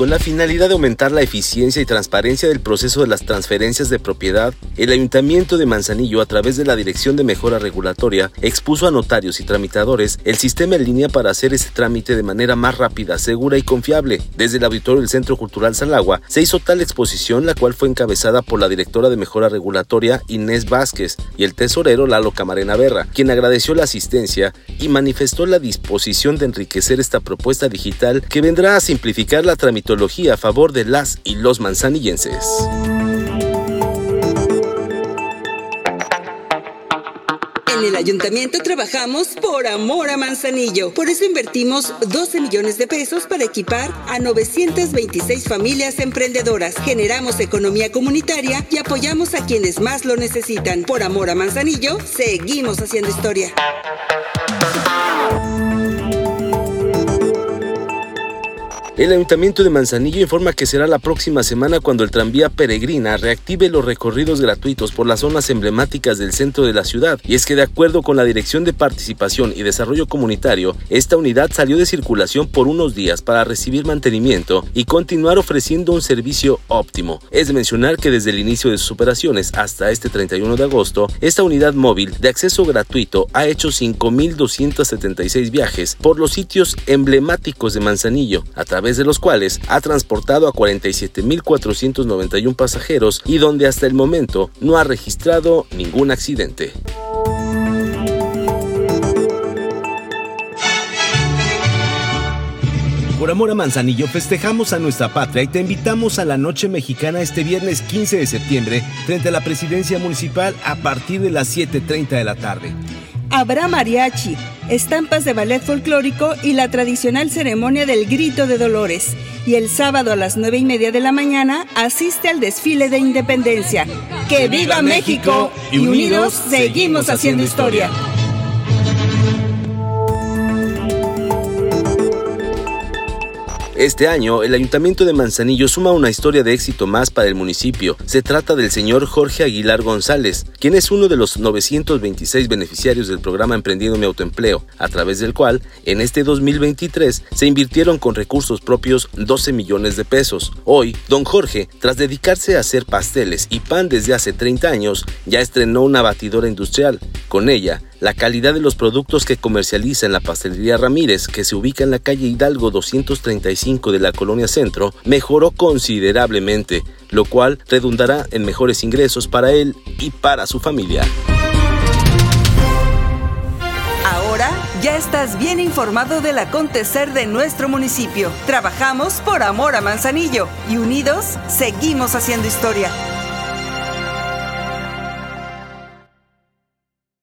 Con la finalidad de aumentar la eficiencia y transparencia del proceso de las transferencias de propiedad, el Ayuntamiento de Manzanillo, a través de la Dirección de Mejora Regulatoria, expuso a notarios y tramitadores el sistema en línea para hacer este trámite de manera más rápida, segura y confiable. Desde el auditorio del Centro Cultural Salagua se hizo tal exposición, la cual fue encabezada por la directora de Mejora Regulatoria, Inés Vázquez, y el tesorero Lalo Camarena Berra, quien agradeció la asistencia y manifestó la disposición de enriquecer esta propuesta digital que vendrá a simplificar la tramitación a favor de las y los manzanillenses. En el ayuntamiento trabajamos por amor a Manzanillo. Por eso invertimos 12 millones de pesos para equipar a 926 familias emprendedoras. Generamos economía comunitaria y apoyamos a quienes más lo necesitan. Por amor a Manzanillo, seguimos haciendo historia. El Ayuntamiento de Manzanillo informa que será la próxima semana cuando el tranvía peregrina reactive los recorridos gratuitos por las zonas emblemáticas del centro de la ciudad. Y es que de acuerdo con la Dirección de Participación y Desarrollo Comunitario, esta unidad salió de circulación por unos días para recibir mantenimiento y continuar ofreciendo un servicio óptimo. Es de mencionar que desde el inicio de sus operaciones hasta este 31 de agosto, esta unidad móvil de acceso gratuito ha hecho 5.276 viajes por los sitios emblemáticos de Manzanillo a través de los cuales ha transportado a 47.491 pasajeros y donde hasta el momento no ha registrado ningún accidente. Por amor a Manzanillo festejamos a nuestra patria y te invitamos a la Noche Mexicana este viernes 15 de septiembre frente a la Presidencia Municipal a partir de las 7.30 de la tarde. Habrá mariachi, estampas de ballet folclórico y la tradicional ceremonia del Grito de Dolores. Y el sábado a las nueve y media de la mañana asiste al desfile de independencia. ¡Que viva México! Y unidos seguimos haciendo historia. Este año, el Ayuntamiento de Manzanillo suma una historia de éxito más para el municipio. Se trata del señor Jorge Aguilar González, quien es uno de los 926 beneficiarios del programa Emprendiendo mi Autoempleo, a través del cual, en este 2023, se invirtieron con recursos propios 12 millones de pesos. Hoy, don Jorge, tras dedicarse a hacer pasteles y pan desde hace 30 años, ya estrenó una batidora industrial. Con ella, la calidad de los productos que comercializa en la pastelería Ramírez, que se ubica en la calle Hidalgo 235 de la colonia Centro, mejoró considerablemente, lo cual redundará en mejores ingresos para él y para su familia. Ahora ya estás bien informado del acontecer de nuestro municipio. Trabajamos por amor a Manzanillo y unidos seguimos haciendo historia.